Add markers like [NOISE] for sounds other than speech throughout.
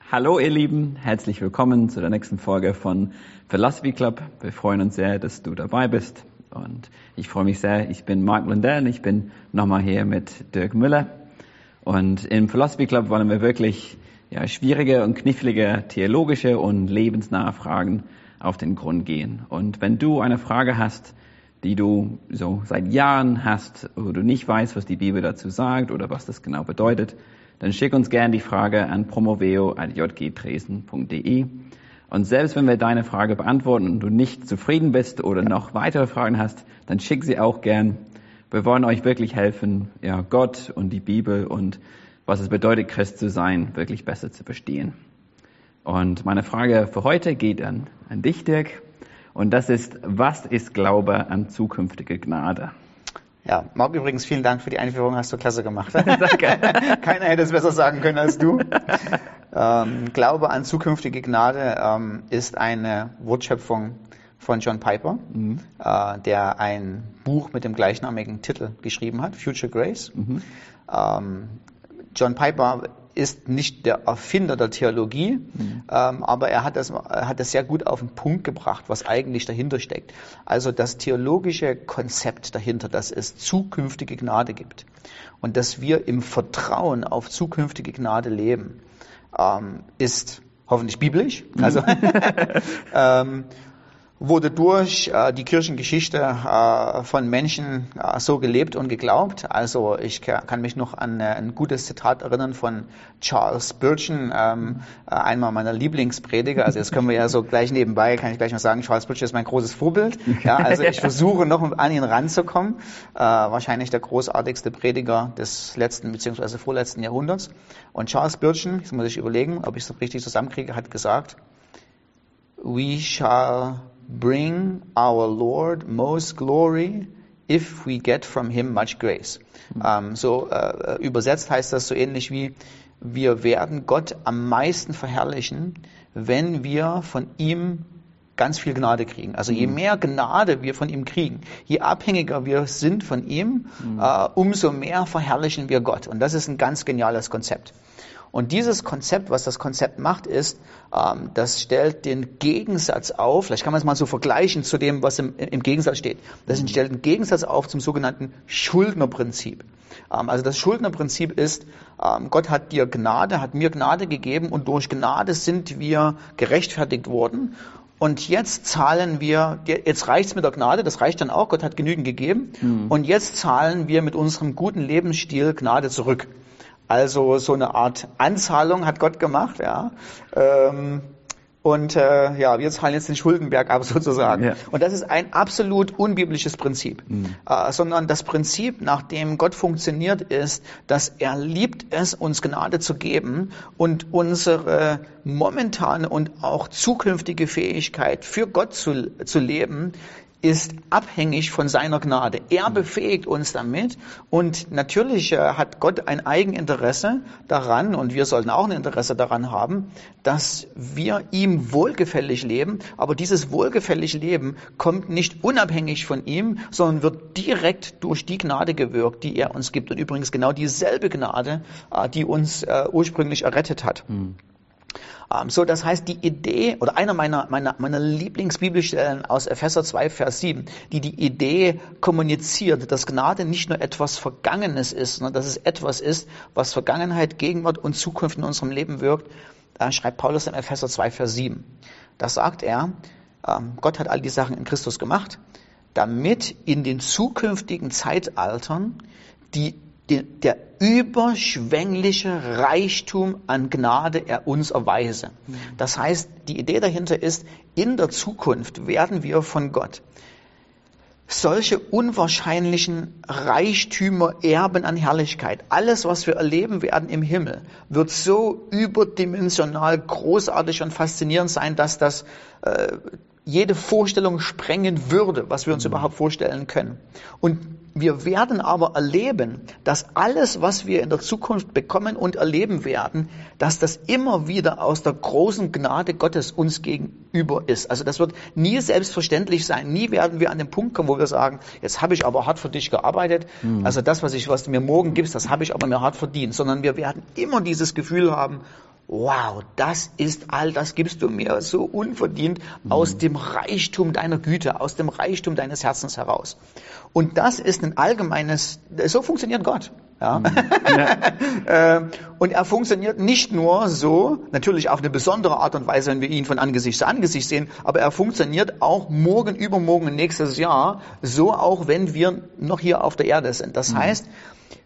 Hallo ihr Lieben, herzlich willkommen zu der nächsten Folge von Philosophy Club. Wir freuen uns sehr, dass du dabei bist und ich freue mich sehr. Ich bin Mark Lundell, ich bin nochmal hier mit Dirk Müller und im Philosophy Club wollen wir wirklich ja, schwierige und knifflige theologische und lebensnahe Fragen auf den Grund gehen. Und wenn du eine Frage hast, die du so seit Jahren hast, wo du nicht weißt, was die Bibel dazu sagt oder was das genau bedeutet, dann schick uns gerne die Frage an promoveo.jgdresden.de. Und selbst wenn wir deine Frage beantworten und du nicht zufrieden bist oder noch weitere Fragen hast, dann schick sie auch gern. Wir wollen euch wirklich helfen, ja, Gott und die Bibel und was es bedeutet, Christ zu sein, wirklich besser zu verstehen. Und meine Frage für heute geht an, an dich, Dirk. Und das ist, was ist Glaube an zukünftige Gnade? Ja, Marc, übrigens vielen Dank für die Einführung, hast du klasse gemacht. [LAUGHS] Danke. [LAUGHS] Keiner hätte es besser sagen können als du. Ähm, Glaube an zukünftige Gnade ähm, ist eine Wortschöpfung von John Piper, mhm. äh, der ein Buch mit dem gleichnamigen Titel geschrieben hat, Future Grace. Mhm. Ähm, John Piper ist nicht der Erfinder der Theologie, mhm. ähm, aber er hat, das, er hat das sehr gut auf den Punkt gebracht, was eigentlich dahinter steckt. Also das theologische Konzept dahinter, dass es zukünftige Gnade gibt und dass wir im Vertrauen auf zukünftige Gnade leben, ähm, ist hoffentlich biblisch. Mhm. Also [LAUGHS] [LAUGHS] ähm, wurde durch äh, die Kirchengeschichte äh, von Menschen äh, so gelebt und geglaubt. Also ich kann mich noch an äh, ein gutes Zitat erinnern von Charles Spurgeon, ähm, äh, einmal meiner Lieblingsprediger. Also jetzt können wir ja so gleich nebenbei, kann ich gleich mal sagen, Charles Spurgeon ist mein großes Vorbild. Ja, also ich [LAUGHS] versuche noch an ihn ranzukommen. Äh, wahrscheinlich der großartigste Prediger des letzten bzw. vorletzten Jahrhunderts. Und Charles Spurgeon, jetzt muss ich überlegen, ob ich es richtig zusammenkriege, hat gesagt, We shall bring our Lord most glory if we get from him much grace. Ähm, so äh, übersetzt heißt das so ähnlich wie wir werden Gott am meisten verherrlichen, wenn wir von ihm ganz viel Gnade kriegen. Also je mhm. mehr Gnade wir von ihm kriegen, je abhängiger wir sind von ihm, mhm. äh, umso mehr verherrlichen wir Gott. Und das ist ein ganz geniales Konzept. Und dieses Konzept, was das Konzept macht, ist, ähm, das stellt den Gegensatz auf, vielleicht kann man es mal so vergleichen zu dem, was im, im Gegensatz steht. Das mhm. stellt einen Gegensatz auf zum sogenannten Schuldnerprinzip. Ähm, also das Schuldnerprinzip ist, ähm, Gott hat dir Gnade, hat mir Gnade gegeben und durch Gnade sind wir gerechtfertigt worden. Und jetzt zahlen wir, jetzt reicht's mit der Gnade, das reicht dann auch, Gott hat genügend gegeben. Mhm. Und jetzt zahlen wir mit unserem guten Lebensstil Gnade zurück. Also so eine Art Anzahlung hat Gott gemacht, ja. Ähm, und äh, ja, wir zahlen jetzt den Schuldenberg ab [LAUGHS] sozusagen. Ja. Und das ist ein absolut unbiblisches Prinzip, mhm. äh, sondern das Prinzip, nach dem Gott funktioniert, ist, dass er liebt es, uns Gnade zu geben und unsere momentane und auch zukünftige Fähigkeit für Gott zu, zu leben ist abhängig von seiner Gnade. Er befähigt uns damit und natürlich äh, hat Gott ein Eigeninteresse daran und wir sollten auch ein Interesse daran haben, dass wir ihm wohlgefällig leben, aber dieses wohlgefällige Leben kommt nicht unabhängig von ihm, sondern wird direkt durch die Gnade gewirkt, die er uns gibt und übrigens genau dieselbe Gnade, äh, die uns äh, ursprünglich errettet hat. Mhm. Ähm, so, das heißt, die Idee, oder einer meiner, meiner, meiner Lieblingsbibelstellen aus Epheser 2, Vers 7, die die Idee kommuniziert, dass Gnade nicht nur etwas Vergangenes ist, sondern dass es etwas ist, was Vergangenheit, Gegenwart und Zukunft in unserem Leben wirkt, schreibt Paulus in Epheser 2, Vers 7. Da sagt er, ähm, Gott hat all die Sachen in Christus gemacht, damit in den zukünftigen Zeitaltern die der überschwängliche Reichtum an Gnade er uns erweise. Das heißt, die Idee dahinter ist, in der Zukunft werden wir von Gott solche unwahrscheinlichen Reichtümer erben an Herrlichkeit. Alles, was wir erleben werden im Himmel, wird so überdimensional großartig und faszinierend sein, dass das äh, jede Vorstellung sprengen würde, was wir uns überhaupt vorstellen können. Und wir werden aber erleben, dass alles, was wir in der Zukunft bekommen und erleben werden, dass das immer wieder aus der großen Gnade Gottes uns gegenüber ist. Also das wird nie selbstverständlich sein. Nie werden wir an den Punkt kommen, wo wir sagen, jetzt habe ich aber hart für dich gearbeitet. Mhm. Also das, was ich, was du mir morgen gibst, das habe ich aber mir hart verdient. Sondern wir werden immer dieses Gefühl haben, wow, das ist all, das gibst du mir so unverdient mhm. aus dem Reichtum deiner Güte, aus dem Reichtum deines Herzens heraus. Und das ist ein allgemeines, so funktioniert Gott. Ja. Mhm. [LAUGHS] ja. Ähm, und er funktioniert nicht nur so, natürlich auf eine besondere Art und Weise, wenn wir ihn von Angesicht zu Angesicht sehen, aber er funktioniert auch morgen, übermorgen, nächstes Jahr, so auch wenn wir noch hier auf der Erde sind. Das mhm. heißt,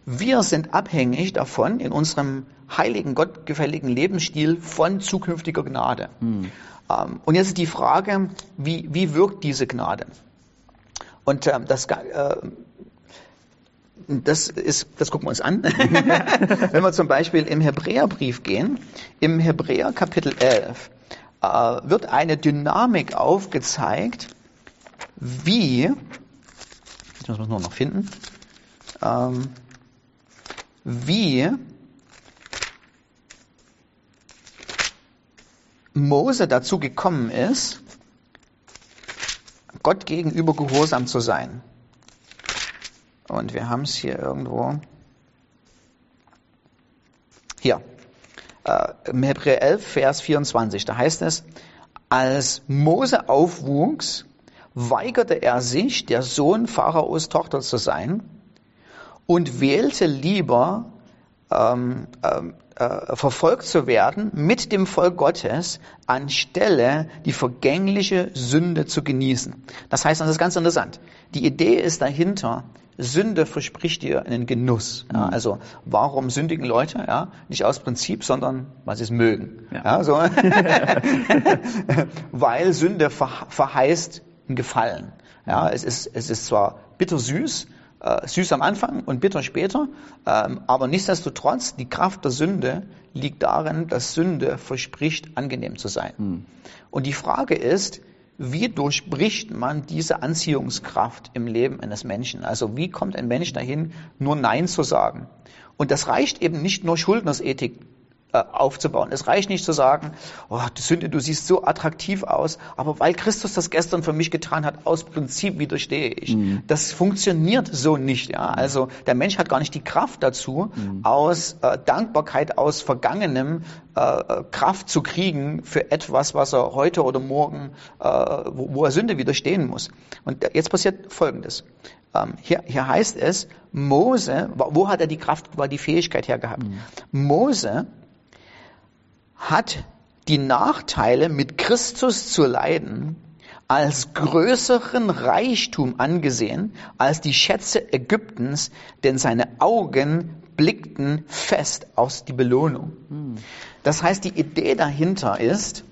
wir sind abhängig davon, in unserem heiligen, gottgefälligen Lebensstil von zukünftiger Gnade. Hm. Ähm, und jetzt ist die Frage, wie, wie wirkt diese Gnade? Und ähm, das, äh, das ist, das gucken wir uns an. [LAUGHS] Wenn wir zum Beispiel im Hebräerbrief gehen, im Hebräer Kapitel 11 äh, wird eine Dynamik aufgezeigt, wie, jetzt müssen wir es nur noch finden, ähm, wie Mose dazu gekommen ist, Gott gegenüber gehorsam zu sein. Und wir haben es hier irgendwo. Hier, äh, im Hebräer 11, Vers 24, da heißt es, als Mose aufwuchs, weigerte er sich, der Sohn Pharaos Tochter zu sein und wählte lieber ähm, ähm, äh, verfolgt zu werden mit dem Volk Gottes, anstelle die vergängliche Sünde zu genießen. Das heißt, das ist ganz interessant. Die Idee ist dahinter, Sünde verspricht dir einen Genuss. Ja, mhm. also warum sündigen Leute? Ja, nicht aus Prinzip, sondern weil sie es mögen. Ja. so. [LAUGHS] weil Sünde verheißt ein Gefallen. Ja, es ist, es ist zwar bittersüß, äh, süß am Anfang und bitter später, ähm, aber nichtsdestotrotz, die Kraft der Sünde liegt darin, dass Sünde verspricht, angenehm zu sein. Hm. Und die Frage ist, wie durchbricht man diese Anziehungskraft im Leben eines Menschen? Also wie kommt ein Mensch dahin, nur Nein zu sagen? Und das reicht eben nicht nur Schuldnersethik aufzubauen. Es reicht nicht zu sagen, oh, Sünde, du siehst so attraktiv aus, aber weil Christus das gestern für mich getan hat, aus Prinzip widerstehe ich. Mhm. Das funktioniert so nicht. Ja? Also der Mensch hat gar nicht die Kraft dazu, mhm. aus äh, Dankbarkeit, aus Vergangenem äh, Kraft zu kriegen für etwas, was er heute oder morgen, äh, wo, wo er Sünde widerstehen muss. Und jetzt passiert Folgendes. Ähm, hier, hier heißt es, Mose, wo hat er die Kraft, wo hat die Fähigkeit hergehabt? Mhm. Mose hat die Nachteile, mit Christus zu leiden, als größeren Reichtum angesehen als die Schätze Ägyptens, denn seine Augen blickten fest auf die Belohnung. Das heißt, die Idee dahinter ist,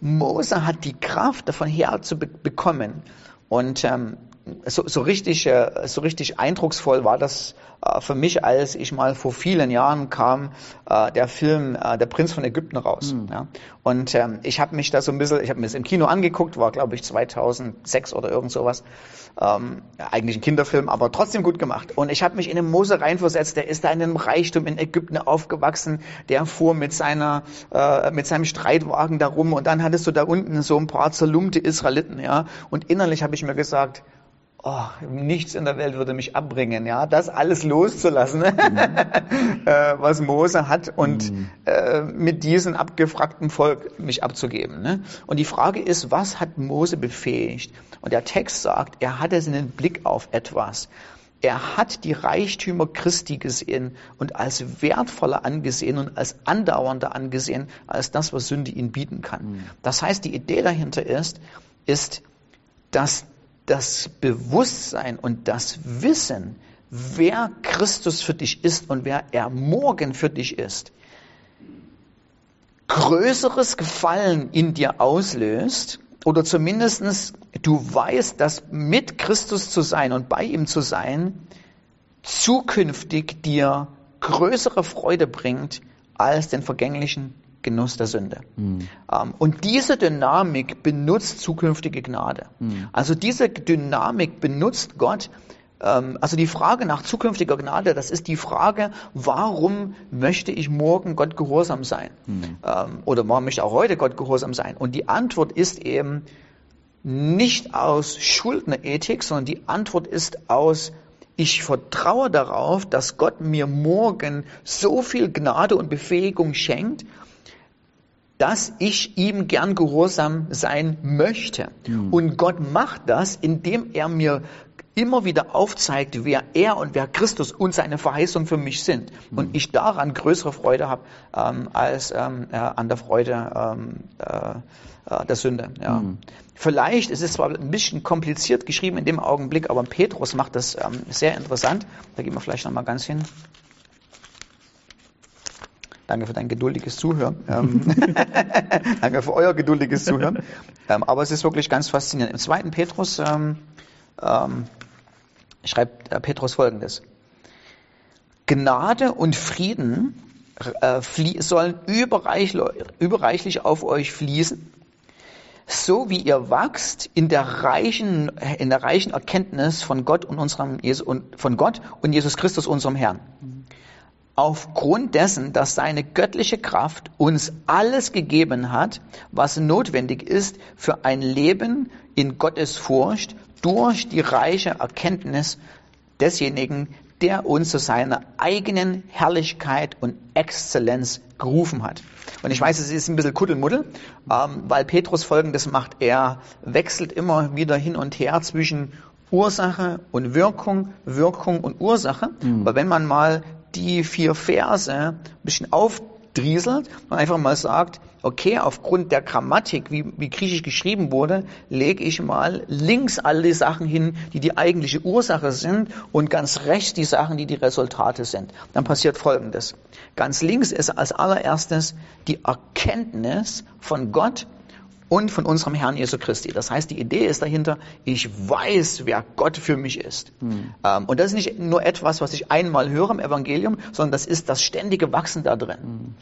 Mose hat die Kraft davon her zu be bekommen. Und ähm, so, so, richtig, äh, so richtig eindrucksvoll war das äh, für mich, als ich mal vor vielen Jahren kam, äh, der Film Der Prinz von Ägypten raus. Mhm. Ja. Und ähm, ich habe mich da so ein bisschen, ich habe mir das im Kino angeguckt, war glaube ich 2006 oder irgend sowas. Ähm, eigentlich ein Kinderfilm, aber trotzdem gut gemacht. Und ich habe mich in den Mose reinversetzt, der ist da in einem Reichtum in Ägypten aufgewachsen, der fuhr mit seiner, äh, mit seinem Streitwagen da rum und dann hattest du da unten so ein paar zerlumpte Israeliten, ja. Und innerlich habe ich mir gesagt, oh, nichts in der Welt würde mich abbringen, ja, das alles loszulassen, mhm. [LAUGHS] äh, was Mose hat und mhm. äh, mit diesem abgefragten Volk mich abzugeben. Ne? Und die Frage ist, was hat Mose befähigt? Und der Text sagt, er hatte seinen Blick auf etwas. Er hat die Reichtümer Christi gesehen und als wertvoller angesehen und als andauernder angesehen als das, was Sünde ihn bieten kann. Mhm. Das heißt, die Idee dahinter ist, ist, dass das Bewusstsein und das Wissen, wer Christus für dich ist und wer er morgen für dich ist, größeres Gefallen in dir auslöst oder zumindestens du weißt, dass mit Christus zu sein und bei ihm zu sein zukünftig dir größere Freude bringt als den vergänglichen Genuss der Sünde. Mhm. und diese Dynamik benutzt zukünftige Gnade. Mhm. Also diese Dynamik benutzt Gott, ähm, also die Frage nach zukünftiger Gnade, das ist die Frage, warum möchte ich morgen Gott gehorsam sein? Mhm. Oder warum möchte ich auch heute Gott gehorsam sein? Und die Antwort ist eben nicht aus Schuldnerethik, sondern die Antwort ist aus ich vertraue darauf, dass Gott mir morgen so viel Gnade und Befähigung schenkt, dass ich ihm gern gehorsam sein möchte. Mhm. Und Gott macht das, indem er mir immer wieder aufzeigt, wer er und wer Christus und seine Verheißung für mich sind. Mhm. Und ich daran größere Freude habe ähm, als ähm, äh, an der Freude ähm, äh, äh der Sünde. Ja. Mhm. Vielleicht, es ist zwar ein bisschen kompliziert geschrieben in dem Augenblick, aber Petrus macht das ähm, sehr interessant. Da gehen wir vielleicht nochmal ganz hin. Danke für dein geduldiges Zuhören. Ähm, [LAUGHS] danke für euer geduldiges Zuhören. Ähm, aber es ist wirklich ganz faszinierend. Im zweiten Petrus ähm, ähm, schreibt äh, Petrus folgendes. Gnade und Frieden äh, sollen überreichlich, überreichlich auf euch fließen, so wie ihr wachst in der reichen, in der reichen Erkenntnis von Gott und unserem von Gott und Jesus Christus, unserem Herrn aufgrund dessen, dass seine göttliche Kraft uns alles gegeben hat, was notwendig ist für ein Leben in Gottes Furcht durch die reiche Erkenntnis desjenigen, der uns zu seiner eigenen Herrlichkeit und Exzellenz gerufen hat. Und ich weiß, es ist ein bisschen Kuddelmuddel, ähm, weil Petrus Folgendes macht. Er wechselt immer wieder hin und her zwischen Ursache und Wirkung, Wirkung und Ursache. Mhm. Weil wenn man mal die vier Verse ein bisschen aufdrieselt und einfach mal sagt, okay, aufgrund der Grammatik, wie, wie griechisch geschrieben wurde, lege ich mal links alle die Sachen hin, die die eigentliche Ursache sind und ganz rechts die Sachen, die die Resultate sind. Dann passiert Folgendes. Ganz links ist als allererstes die Erkenntnis von Gott und von unserem Herrn Jesu Christi. Das heißt, die Idee ist dahinter, ich weiß, wer Gott für mich ist. Mhm. und das ist nicht nur etwas, was ich einmal höre im Evangelium, sondern das ist das ständige Wachsen da drin. Mhm.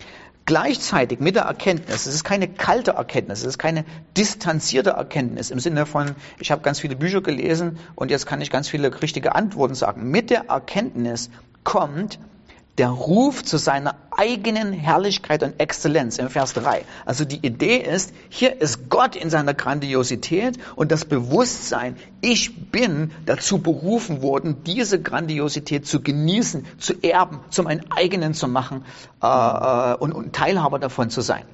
Gleichzeitig mit der Erkenntnis, es ist keine kalte Erkenntnis, es ist keine distanzierte Erkenntnis im Sinne von, ich habe ganz viele Bücher gelesen und jetzt kann ich ganz viele richtige Antworten sagen. Mit der Erkenntnis kommt der Ruf zu seiner eigenen Herrlichkeit und Exzellenz im Vers 3. Also die Idee ist, hier ist Gott in seiner Grandiosität und das Bewusstsein, ich bin dazu berufen worden, diese Grandiosität zu genießen, zu erben, zu meinem eigenen zu machen äh, äh, und, und Teilhaber davon zu sein.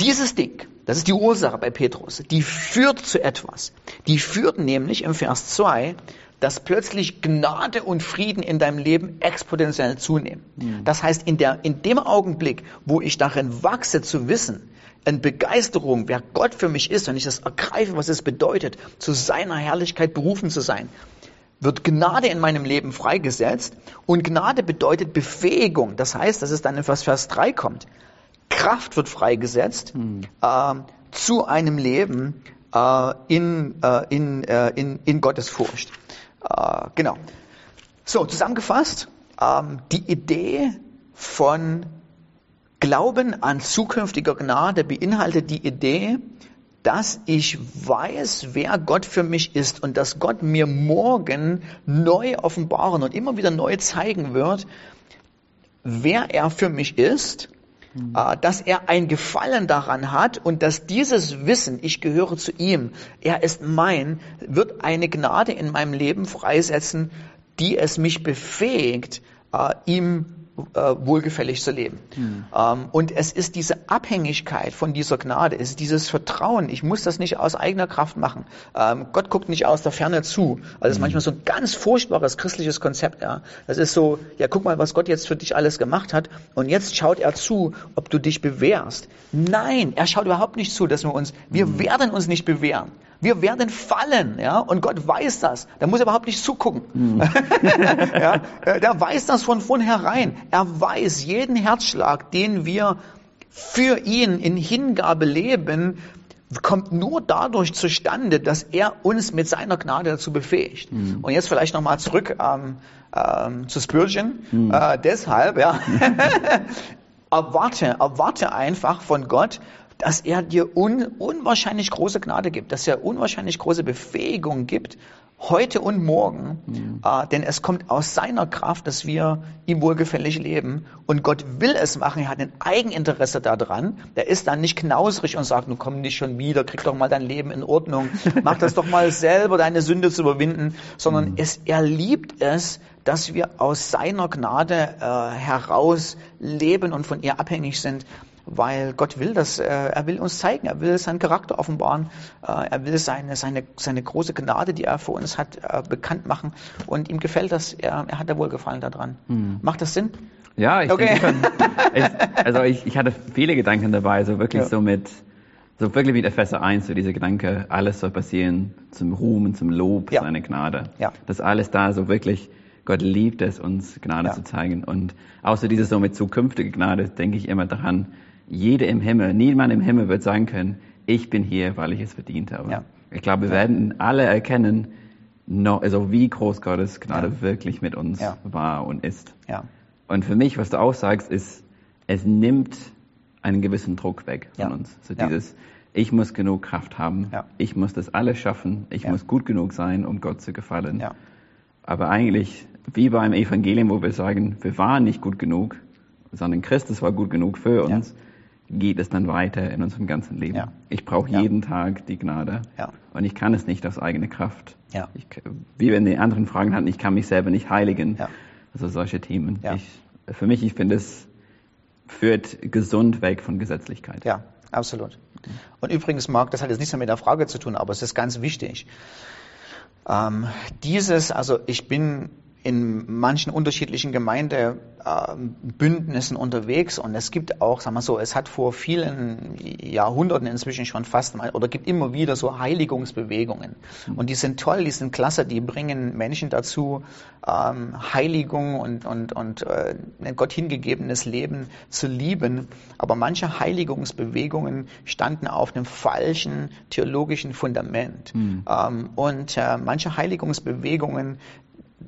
Dieses Ding, das ist die Ursache bei Petrus, die führt zu etwas. Die führt nämlich im Vers 2 dass plötzlich Gnade und Frieden in deinem Leben exponentiell zunehmen. Mhm. Das heißt, in, der, in dem Augenblick, wo ich darin wachse zu wissen, in Begeisterung, wer Gott für mich ist, wenn ich das ergreife, was es bedeutet, zu seiner Herrlichkeit berufen zu sein, wird Gnade in meinem Leben freigesetzt und Gnade bedeutet Befähigung. Das heißt, dass es dann in Vers, Vers 3 kommt. Kraft wird freigesetzt mhm. äh, zu einem Leben äh, in, äh, in, äh, in, in Gottes Furcht. Äh, genau. So, zusammengefasst, ähm, die Idee von Glauben an zukünftiger Gnade beinhaltet die Idee, dass ich weiß, wer Gott für mich ist und dass Gott mir morgen neu offenbaren und immer wieder neu zeigen wird, wer er für mich ist dass er ein Gefallen daran hat und dass dieses Wissen, ich gehöre zu ihm, er ist mein, wird eine Gnade in meinem Leben freisetzen, die es mich befähigt, äh, ihm äh, wohlgefällig zu leben. Mhm. Und es ist diese Abhängigkeit von dieser Gnade, es ist dieses Vertrauen. Ich muss das nicht aus eigener Kraft machen. Ähm, Gott guckt nicht aus der Ferne zu. Also das ist mhm. manchmal so ein ganz furchtbares christliches Konzept. Ja, das ist so, ja, guck mal, was Gott jetzt für dich alles gemacht hat. Und jetzt schaut er zu, ob du dich bewährst. Nein, er schaut überhaupt nicht zu, dass wir uns, wir mhm. werden uns nicht bewähren. Wir werden fallen, ja, und Gott weiß das. Da muss er überhaupt nicht zugucken. Mhm. [LAUGHS] ja, äh, der weiß das von vornherein. Er weiß jeden Herzschlag, den wir für ihn in Hingabe leben, kommt nur dadurch zustande, dass er uns mit seiner Gnade dazu befähigt. Mhm. Und jetzt vielleicht nochmal zurück ähm, ähm, zu Spurgeon. Mhm. Äh, deshalb, ja, [LAUGHS] erwarte, erwarte einfach von Gott, dass er dir un, unwahrscheinlich große Gnade gibt, dass er unwahrscheinlich große Befähigung gibt, heute und morgen, mhm. äh, denn es kommt aus seiner Kraft, dass wir ihm wohlgefällig leben. Und Gott will es machen, er hat ein Eigeninteresse daran, der ist dann nicht knausrig und sagt, nun komm nicht schon wieder, krieg doch mal dein Leben in Ordnung, mach das doch mal selber, deine Sünde zu überwinden, sondern mhm. es, er liebt es, dass wir aus seiner Gnade äh, heraus leben und von ihr abhängig sind weil Gott will das, äh, er will uns zeigen, er will seinen Charakter offenbaren, äh, er will seine, seine, seine große Gnade, die er für uns hat, äh, bekannt machen und ihm gefällt das, er, er hat da Wohlgefallen daran. Hm. Macht das Sinn? Ja, ich okay. denke [LAUGHS] ich, also ich, ich hatte viele Gedanken dabei, so wirklich ja. so mit, so wirklich wie Epheser 1, so diese Gedanke, alles soll passieren zum Ruhm und zum Lob, ja. seine Gnade. Ja. Das alles da so wirklich, Gott liebt es, uns Gnade ja. zu zeigen. Und außer dieses so mit zukünftiger Gnade denke ich immer daran, jeder im Himmel, niemand im Himmel wird sagen können, ich bin hier, weil ich es verdient habe. Ja. Ich glaube, wir ja. werden alle erkennen, no, also wie groß Gottes Gnade ja. wirklich mit uns war und ist. Und für mich, was du auch sagst, ist, es nimmt einen gewissen Druck weg von uns. So dieses, ich muss genug Kraft haben, ich muss das alles schaffen, ich muss gut genug sein, um Gott zu gefallen. Aber eigentlich, wie beim Evangelium, wo wir sagen, wir waren nicht gut genug, sondern Christus war gut genug für uns, geht es dann weiter in unserem ganzen Leben. Ja. Ich brauche ja. jeden Tag die Gnade ja. und ich kann es nicht aus eigener Kraft. Ich, wie wir in den anderen Fragen hatten, ich kann mich selber nicht heiligen. Also solche Themen. Ich, für mich, ich finde, es führt gesund weg von Gesetzlichkeit. Ja, absolut. Und übrigens, Marc, das hat jetzt nichts mehr mit der Frage zu tun, aber es ist ganz wichtig. Ähm, dieses, also ich bin in manchen unterschiedlichen Gemeindebündnissen unterwegs und es gibt auch, sagen wir so, es hat vor vielen Jahrhunderten inzwischen schon fast mal oder gibt immer wieder so Heiligungsbewegungen. Und die sind toll, die sind klasse, die bringen Menschen dazu, ähm, Heiligung und, und, und äh, Gott hingegebenes Leben zu lieben, aber manche Heiligungsbewegungen standen auf einem falschen theologischen Fundament. Mhm. ähm, und äh, manche Heiligungsbewegungen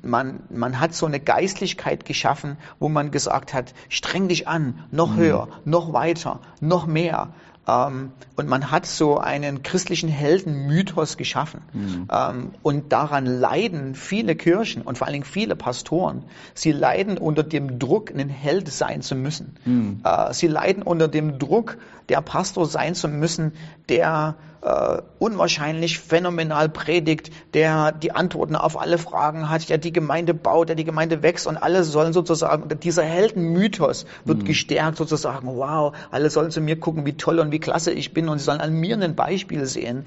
man, man hat so eine Geistlichkeit geschaffen, wo man gesagt hat, streng dich an, noch mhm. höher, noch weiter, noch mehr. Ähm, und man hat so einen christlichen Heldenmythos geschaffen. Mhm. Ähm, und daran leiden viele Kirchen und vor allen Dingen viele Pastoren. Sie leiden unter dem Druck, ein Held sein zu müssen. Mhm. Äh, sie leiden unter dem Druck, der Pastor sein zu müssen, der äh, unwahrscheinlich phänomenal predigt, der die Antworten auf alle Fragen hat, der die Gemeinde baut, der die Gemeinde wächst und alle sollen sozusagen, dieser Heldenmythos wird mhm. gestärkt sozusagen, wow, alle sollen zu mir gucken, wie toll und wie klasse ich bin und sie sollen an mir ein Beispiel sehen.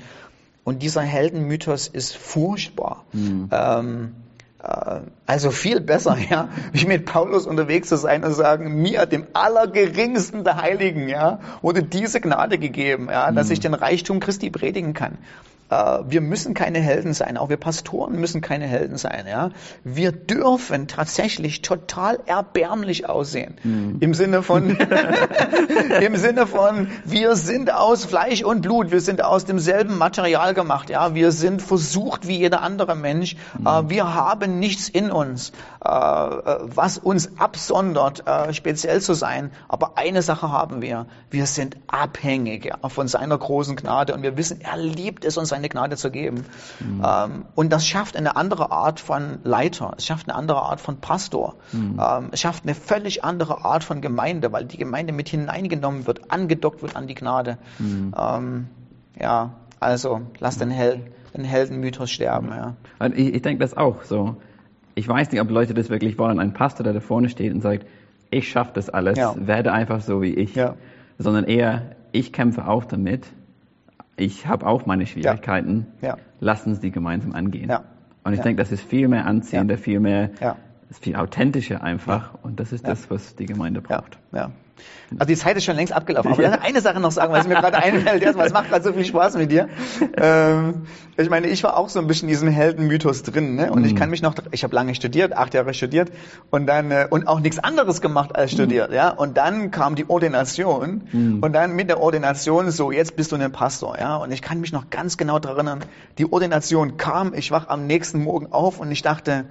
Und dieser Heldenmythos ist furchtbar. Mhm. Ähm, äh, also viel besser, ja, wie mit Paulus unterwegs zu sein und sagen, mir, dem Allergeringsten der Heiligen, ja, wurde diese Gnade gegeben, ja, dass mhm. ich den Reichtum Christi predigen kann. Äh, wir müssen keine Helden sein, auch wir Pastoren müssen keine Helden sein. Ja? Wir dürfen tatsächlich total erbärmlich aussehen. Mhm. Im Sinne von, [LAUGHS] [LAUGHS] im Sinne von, wir sind aus Fleisch und Blut, wir sind aus demselben Material gemacht. Ja? Wir sind versucht wie jeder andere Mensch. Mhm. Äh, wir haben nichts in uns, äh, was uns absondert, speziell zu sein. Aber eine Sache haben wir. Wir sind abhängig ja, von seiner großen Gnade und wir wissen, er liebt es, uns sein seine Gnade zu geben. Mhm. Ähm, und das schafft eine andere Art von Leiter, es schafft eine andere Art von Pastor, mhm. ähm, es schafft eine völlig andere Art von Gemeinde, weil die Gemeinde mit hineingenommen wird, angedockt wird an die Gnade. Mhm. Ähm, ja, also lass den, Hel den Heldenmythos sterben. Ja. Ich, ich denke das auch so. Ich weiß nicht, ob Leute das wirklich wollen. Ein Pastor, der da vorne steht und sagt, ich schaffe das alles, ja. werde einfach so wie ich. Ja. Sondern eher, ich kämpfe auch damit ich habe auch meine Schwierigkeiten. Ja. Ja. Lass uns die gemeinsam angehen. Ja. Und ich denke, das ist viel mehr anziehender, viel mehr, ist viel authentischer einfach. Und das ist das, was die Gemeinde braucht. Ja. Also die Zeit ist schon längst abgelaufen. Aber ja. eine Sache noch sagen, was mir gerade einfällt. Erstmal, es macht gerade so viel Spaß mit dir. Ähm, ich meine, ich war auch so ein bisschen in diesem Heldenmythos drin. Ne? Und mhm. ich kann mich noch, ich habe lange studiert, acht Jahre studiert und dann äh, und auch nichts anderes gemacht als studiert. Mhm. Ja? Und dann kam die Ordination mhm. und dann mit der Ordination so, jetzt bist du ein Pastor. Ja? Und ich kann mich noch ganz genau daran erinnern, die Ordination kam, ich wach am nächsten Morgen auf und ich dachte,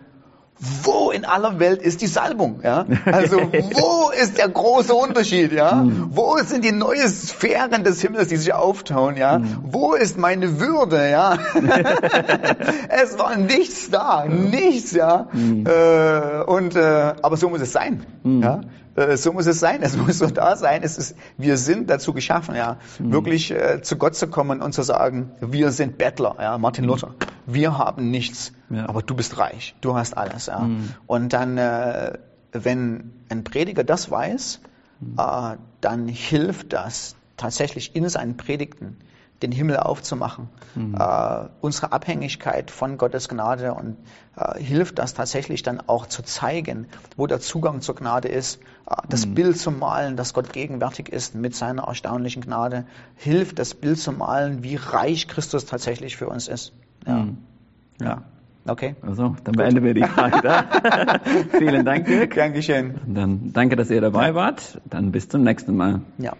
wo in aller Welt ist die Salbung? Ja? Also [LAUGHS] wo ist der große Unterschied? Ja? Mhm. Wo sind die neuen Sphären des Himmels, die sich auftauen? Ja? Mhm. Wo ist meine Würde? Ja? [LAUGHS] es war nichts da, nichts. Ja? Mhm. Äh, und äh, aber so muss es sein. Ja? Äh, so muss es sein, es [LAUGHS] muss so da sein. Es ist, wir sind dazu geschaffen, ja, mhm. wirklich äh, zu Gott zu kommen und zu sagen, wir sind Bettler, ja, Martin Luther. Wir haben nichts, ja. aber du bist reich, du hast alles, ja. Mhm. Und dann, äh, wenn ein Prediger das weiß, mhm. äh, dann hilft das tatsächlich in seinen Predigten den Himmel aufzumachen. Mhm. Äh, unsere Abhängigkeit von Gottes Gnade und äh, hilft das tatsächlich dann auch zu zeigen, wo der Zugang zur Gnade ist. Äh, das mhm. Bild zu malen, dass Gott gegenwärtig ist mit seiner erstaunlichen Gnade, hilft das Bild zu malen, wie reich Christus tatsächlich für uns ist. Ja. Mhm. ja. Okay. Also, dann beenden wir die Frage da. [LAUGHS] Vielen Dank, Dirk. Dankeschön. Dann danke, dass ihr dabei wart. Dann bis zum nächsten Mal. Ja.